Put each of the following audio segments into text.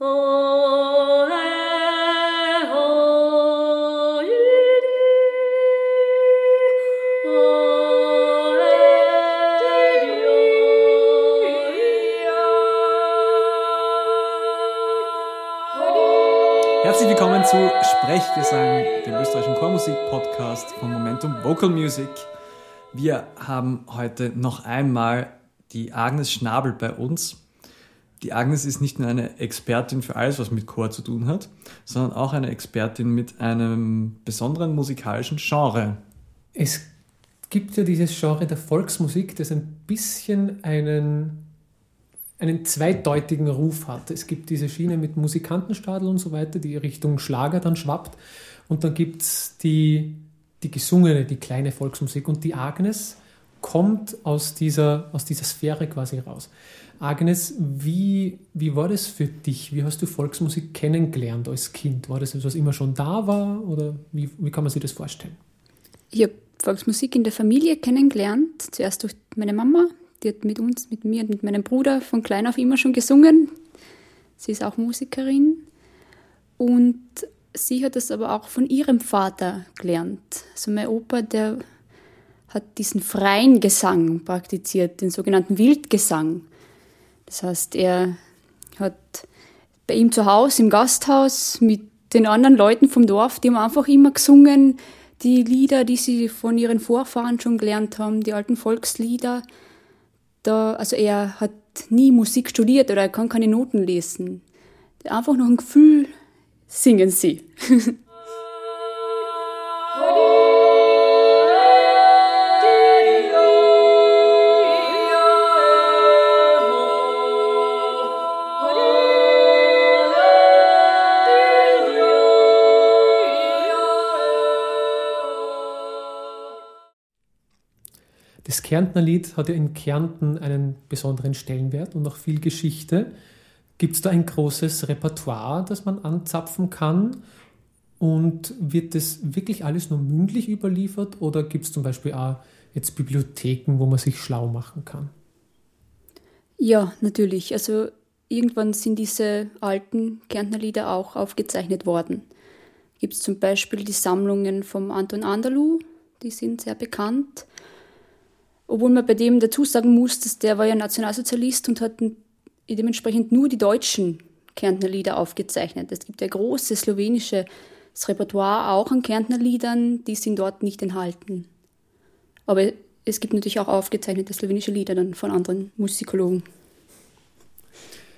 Herzlich willkommen zu Sprechgesang, dem österreichischen Chormusik-Podcast von Momentum Vocal Music. Wir haben heute noch einmal die Agnes Schnabel bei uns. Die Agnes ist nicht nur eine Expertin für alles, was mit Chor zu tun hat, sondern auch eine Expertin mit einem besonderen musikalischen Genre. Es gibt ja dieses Genre der Volksmusik, das ein bisschen einen, einen zweideutigen Ruf hat. Es gibt diese Schiene mit Musikantenstadel und so weiter, die Richtung Schlager dann schwappt. Und dann gibt es die, die gesungene, die kleine Volksmusik. Und die Agnes kommt aus dieser, aus dieser Sphäre quasi raus. Agnes, wie, wie war das für dich? Wie hast du Volksmusik kennengelernt als Kind? War das etwas, was immer schon da war oder wie, wie kann man sich das vorstellen? Ich habe Volksmusik in der Familie kennengelernt. Zuerst durch meine Mama, die hat mit uns, mit mir und mit meinem Bruder von klein auf immer schon gesungen. Sie ist auch Musikerin. Und sie hat es aber auch von ihrem Vater gelernt. Also mein Opa, der hat diesen freien Gesang praktiziert, den sogenannten Wildgesang. Das heißt, er hat bei ihm zu Hause im Gasthaus mit den anderen Leuten vom Dorf, die haben einfach immer gesungen, die Lieder, die sie von ihren Vorfahren schon gelernt haben, die alten Volkslieder. Da, also er hat nie Musik studiert oder er kann keine Noten lesen. Einfach noch ein Gefühl singen sie. Das Kärntner Lied hat ja in Kärnten einen besonderen Stellenwert und auch viel Geschichte. Gibt es da ein großes Repertoire, das man anzapfen kann? Und wird das wirklich alles nur mündlich überliefert oder gibt es zum Beispiel auch jetzt Bibliotheken, wo man sich schlau machen kann? Ja, natürlich. Also irgendwann sind diese alten Kärntner Lieder auch aufgezeichnet worden. Gibt es zum Beispiel die Sammlungen vom Anton Anderlu, die sind sehr bekannt. Obwohl man bei dem dazu sagen muss, dass der war ja Nationalsozialist und hat dementsprechend nur die deutschen Kärntner Lieder aufgezeichnet. Es gibt ja große slowenische Repertoire auch an Kärntner Liedern, die sind dort nicht enthalten. Aber es gibt natürlich auch aufgezeichnete slowenische Lieder dann von anderen Musikologen.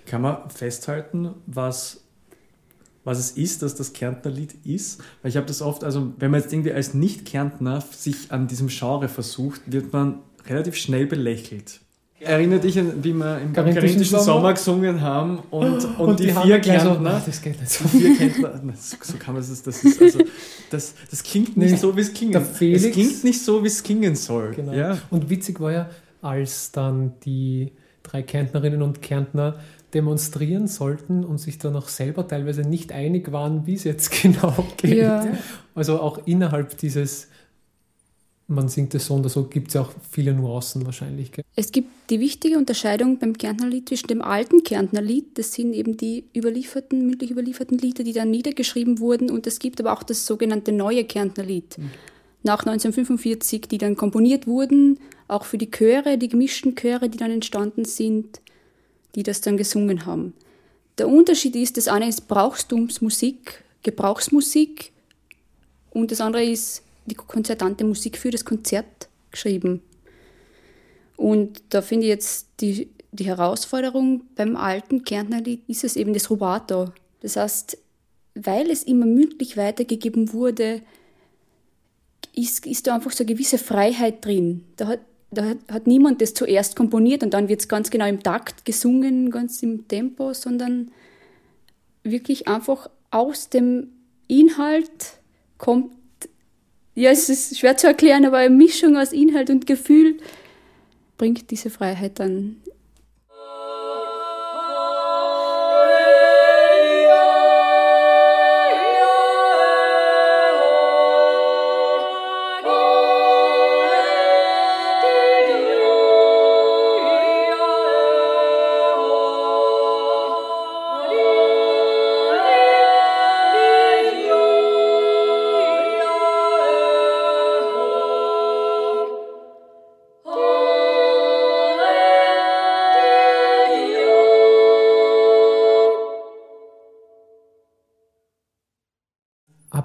Kann man festhalten, was, was es ist, dass das Kärntner Lied ist? Weil ich habe das oft, also wenn man jetzt irgendwie als Nicht-Kärntner sich an diesem Genre versucht, wird man relativ schnell belächelt. Erinnert dich an, wie wir im Karinthischen Sommer, Sommer gesungen haben und, und, Und die, die vier gleich so, Kärntner. "Ah, das geht nicht so." Vier Kärntner, so, so kann man es, das ist also, das, das klingt nicht Nee, so, wie es klingen. es klingt nicht so, wie es klingen soll. Genau. Ja. Und witzig war ja, als dann die drei Kärntnerinnen und Kärntner demonstrieren sollten und sich dann auch selber teilweise nicht einig waren, wie es jetzt genau geht. Ja. Also auch innerhalb dieses, man singt es so oder so, gibt es ja auch viele Nuancen wahrscheinlich. Gell? Es gibt die wichtige Unterscheidung beim Kärntner Lied zwischen dem alten Kärntner Lied, das sind eben die überlieferten, mündlich überlieferten Lieder, die dann niedergeschrieben wurden, und es gibt aber auch das sogenannte neue Kärntner Lied. Nach 1945, die dann komponiert wurden, auch für die Chöre, die gemischten Chöre, die dann entstanden sind, die das dann gesungen haben. Der Unterschied ist, das eine ist Brauchstumsmusik, Gebrauchsmusik, und das andere ist die konzertante Musik für das Konzert geschrieben. Und da finde ich jetzt die, die Herausforderung beim alten Kärntner Lied ist es eben das Rubato. Das heißt, weil es immer mündlich weitergegeben wurde, ist, ist da einfach so eine gewisse Freiheit drin. Da hat, da hat, hat niemand das zuerst komponiert und dann wird es ganz genau im Takt gesungen, ganz im Tempo, sondern wirklich einfach aus dem Inhalt kommt, ja, es ist schwer zu erklären, aber eine Mischung aus Inhalt und Gefühl bringt diese Freiheit dann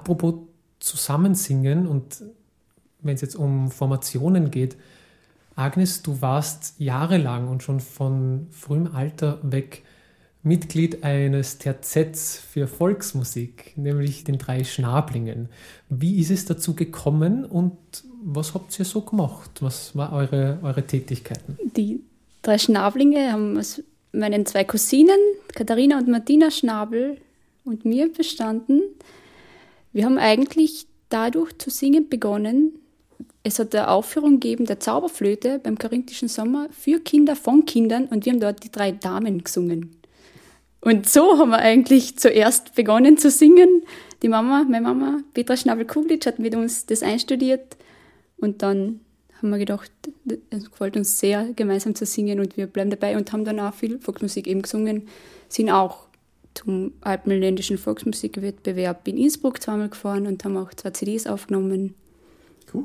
Apropos Zusammensingen und wenn es jetzt um Formationen geht, Agnes, du warst jahrelang und schon von frühem Alter weg Mitglied eines Terzets für Volksmusik, nämlich den drei Schnablingen. Wie ist es dazu gekommen und was habt ihr so gemacht? Was war eure, eure Tätigkeiten? Die drei Schnablinge haben aus meinen zwei Cousinen, Katharina und Martina Schnabel, und mir bestanden. Wir haben eigentlich dadurch zu singen begonnen, es hat eine Aufführung gegeben der Zauberflöte beim Korinthischen Sommer für Kinder von Kindern. Und wir haben dort die drei Damen gesungen. Und so haben wir eigentlich zuerst begonnen zu singen. Die Mama, meine Mama, Petra Schnabel-Kuglitsch, hat mit uns das einstudiert. Und dann haben wir gedacht, es gefällt uns sehr, gemeinsam zu singen. Und wir bleiben dabei und haben dann auch viel Volksmusik eben gesungen, sind auch zum alpenländischen Volksmusikwettbewerb in Innsbruck zweimal gefahren und haben auch zwei CDs aufgenommen. Cool.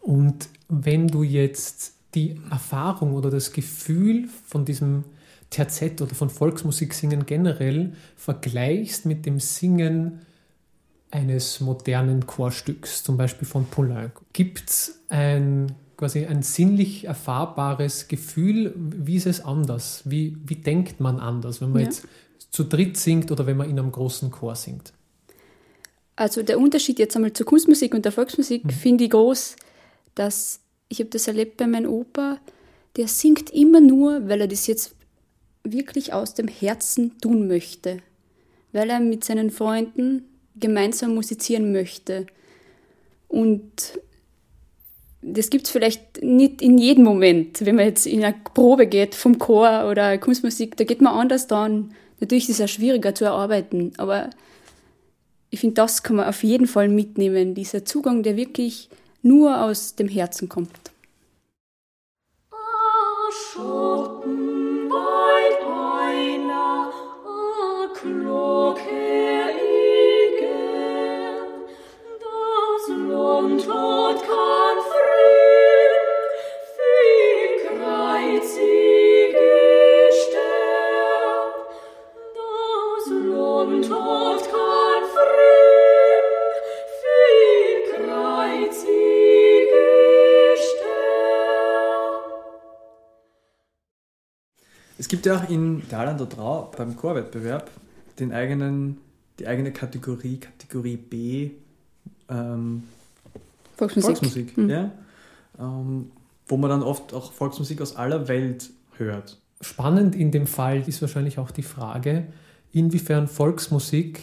Und wenn du jetzt die Erfahrung oder das Gefühl von diesem Terzett oder von Volksmusiksingen generell vergleichst mit dem Singen eines modernen Chorstücks, zum Beispiel von Poulenc, gibt es ein quasi ein sinnlich erfahrbares Gefühl, wie ist es anders? Wie, wie denkt man anders, wenn man ja. jetzt zu dritt singt oder wenn man in einem großen Chor singt? Also der Unterschied jetzt einmal zur Kunstmusik und der Volksmusik mhm. finde ich groß, dass ich habe das erlebt bei meinem Opa, der singt immer nur, weil er das jetzt wirklich aus dem Herzen tun möchte, weil er mit seinen Freunden gemeinsam musizieren möchte. Und das gibt es vielleicht nicht in jedem Moment, wenn man jetzt in eine Probe geht vom Chor oder Kunstmusik, da geht man anders dran. Natürlich ist es auch schwieriger zu erarbeiten, aber ich finde, das kann man auf jeden Fall mitnehmen, dieser Zugang, der wirklich nur aus dem Herzen kommt. Schotten Es gibt ja auch in Daland und Trau beim Chorwettbewerb den eigenen, die eigene Kategorie, Kategorie B, ähm, Volksmusik, Volksmusik mhm. ja, ähm, wo man dann oft auch Volksmusik aus aller Welt hört. Spannend in dem Fall ist wahrscheinlich auch die Frage, inwiefern Volksmusik,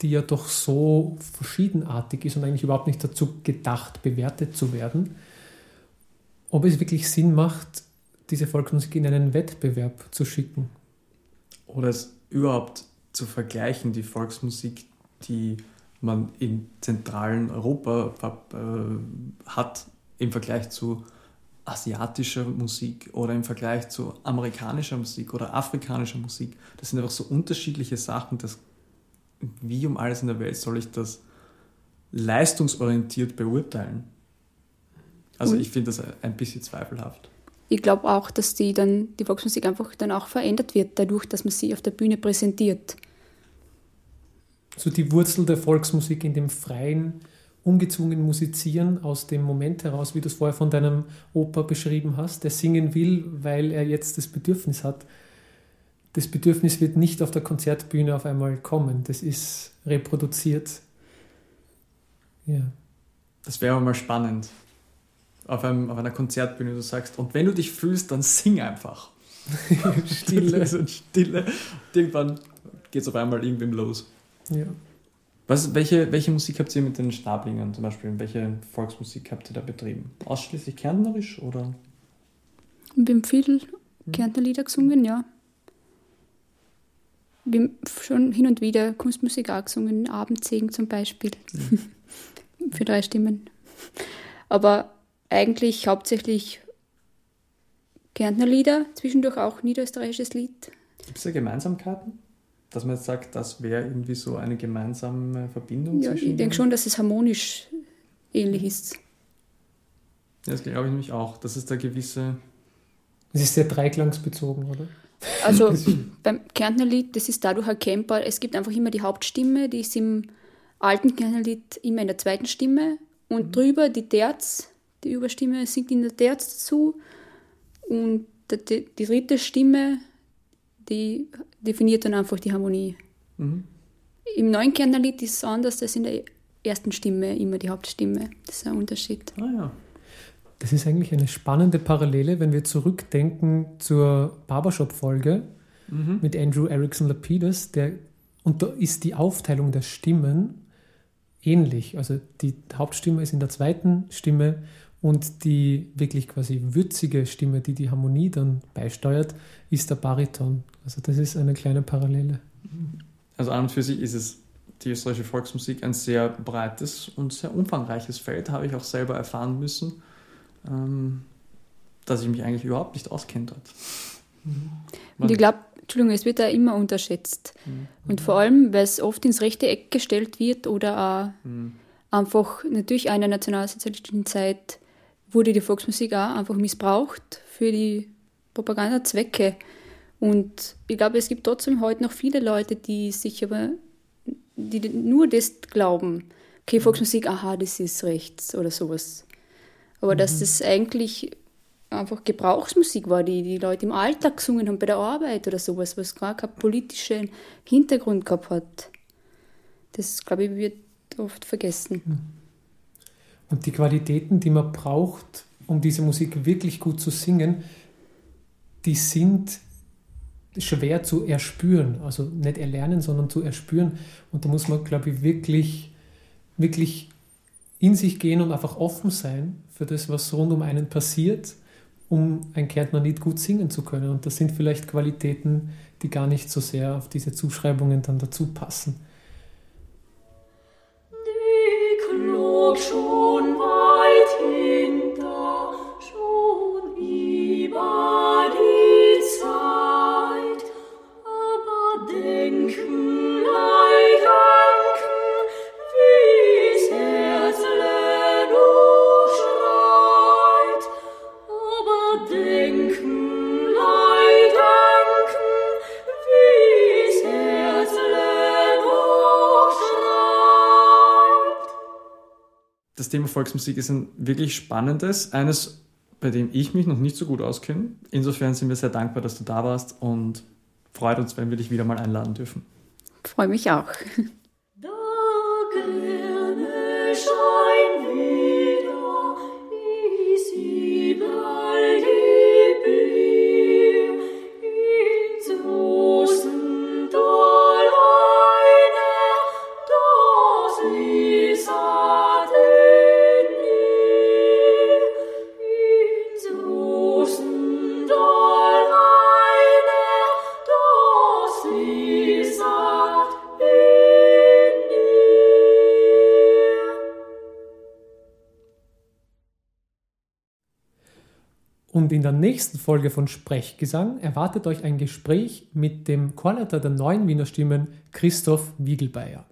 die ja doch so verschiedenartig ist und eigentlich überhaupt nicht dazu gedacht, bewertet zu werden, ob es wirklich Sinn macht, diese Volksmusik in einen Wettbewerb zu schicken. Oder es überhaupt zu vergleichen, die Volksmusik, die man im zentralen Europa äh, hat, im Vergleich zu asiatischer Musik oder im Vergleich zu amerikanischer Musik oder afrikanischer Musik. Das sind einfach so unterschiedliche Sachen, dass wie um alles in der Welt soll ich das leistungsorientiert beurteilen? Also ich finde das ein bisschen zweifelhaft ich glaube auch, dass die dann, die Volksmusik einfach dann auch verändert wird, dadurch, dass man sie auf der Bühne präsentiert. So die Wurzel der Volksmusik in dem freien, ungezwungenen Musizieren aus dem Moment heraus, wie du es vorher von deinem Opa beschrieben hast, der singen will, weil er jetzt das Bedürfnis hat. Das Bedürfnis wird nicht auf der Konzertbühne auf einmal kommen. Das ist reproduziert. Ja. Das wäre mal spannend auf, einem, auf einer Konzertbühne, du sagst, und wenn du dich fühlst, dann sing einfach. Stille. Stille. irgendwann geht es auf einmal irgendwem los. Ja. Was, welche, welche Musik habt ihr mit den Stablingen zum Beispiel? Welche Volksmusik habt ihr da betrieben? Ausschließlich kärntnerisch oder? Wir haben viel Kärntner Lieder gesungen, ja. Wir haben schon hin und wieder Kunstmusik auch gesungen, Abendsegen zum Beispiel. Ja. Für drei Stimmen. Aber eigentlich hauptsächlich Kärntner Lieder, zwischendurch auch niederösterreichisches Lied. Gibt es da Gemeinsamkeiten? Dass man jetzt sagt, das wäre irgendwie so eine gemeinsame Verbindung ja, zwischen. Ich denke schon, dass es harmonisch ähnlich ist. Ja, das glaube ich nämlich auch. Das ist da gewisse. Es ist sehr dreiklangsbezogen, oder? Also beim Kärntner Lied, das ist dadurch erkennbar, es gibt einfach immer die Hauptstimme, die ist im alten Kernlied immer in der zweiten Stimme und mhm. drüber die Terz, die Überstimme singt in der Terz dazu und die, die dritte Stimme, die definiert dann einfach die Harmonie. Mhm. Im neuen Kernlied ist es anders, das in der ersten Stimme immer die Hauptstimme. Das ist ein Unterschied. Ah ja. Das ist eigentlich eine spannende Parallele, wenn wir zurückdenken zur Barbershop-Folge mhm. mit Andrew Erickson Lapidus. Der, und da ist die Aufteilung der Stimmen ähnlich. Also die Hauptstimme ist in der zweiten Stimme und die wirklich quasi würzige Stimme, die die Harmonie dann beisteuert, ist der Bariton. Also das ist eine kleine Parallele. Also an und für sich ist es die österreichische Volksmusik ein sehr breites und sehr umfangreiches Feld, habe ich auch selber erfahren müssen, ähm, dass ich mich eigentlich überhaupt nicht auskenne dort. Mhm. Und ich glaube, Entschuldigung, es wird da immer unterschätzt. Mhm. Und vor allem, weil es oft ins rechte Eck gestellt wird oder auch mhm. einfach natürlich auch in der nationalsozialistischen Zeit wurde die Volksmusik auch einfach missbraucht für die Propagandazwecke. Und ich glaube, es gibt trotzdem heute noch viele Leute, die sich aber, die nur das glauben, okay, mhm. Volksmusik, aha, das ist rechts oder sowas. Aber mhm. dass das eigentlich einfach Gebrauchsmusik war, die die Leute im Alltag gesungen haben, bei der Arbeit oder sowas, was gar keinen politischen Hintergrund gehabt hat. Das, glaube ich, wird oft vergessen. Mhm. Und die Qualitäten, die man braucht, um diese Musik wirklich gut zu singen, die sind schwer zu erspüren. Also nicht erlernen, sondern zu erspüren. Und da muss man, glaube ich, wirklich, wirklich in sich gehen und einfach offen sein für das, was rund um einen passiert, um ein Kärntner Lied gut singen zu können. Und das sind vielleicht Qualitäten, die gar nicht so sehr auf diese Zuschreibungen dann dazu passen. Die Klug schon weit hinter, Volksmusik ist ein wirklich spannendes, eines, bei dem ich mich noch nicht so gut auskenne. Insofern sind wir sehr dankbar, dass du da warst und freut uns, wenn wir dich wieder mal einladen dürfen. Freue mich auch. Und in der nächsten Folge von Sprechgesang erwartet euch ein Gespräch mit dem Chorleiter der neuen Wiener Stimmen, Christoph Wiegelbeier.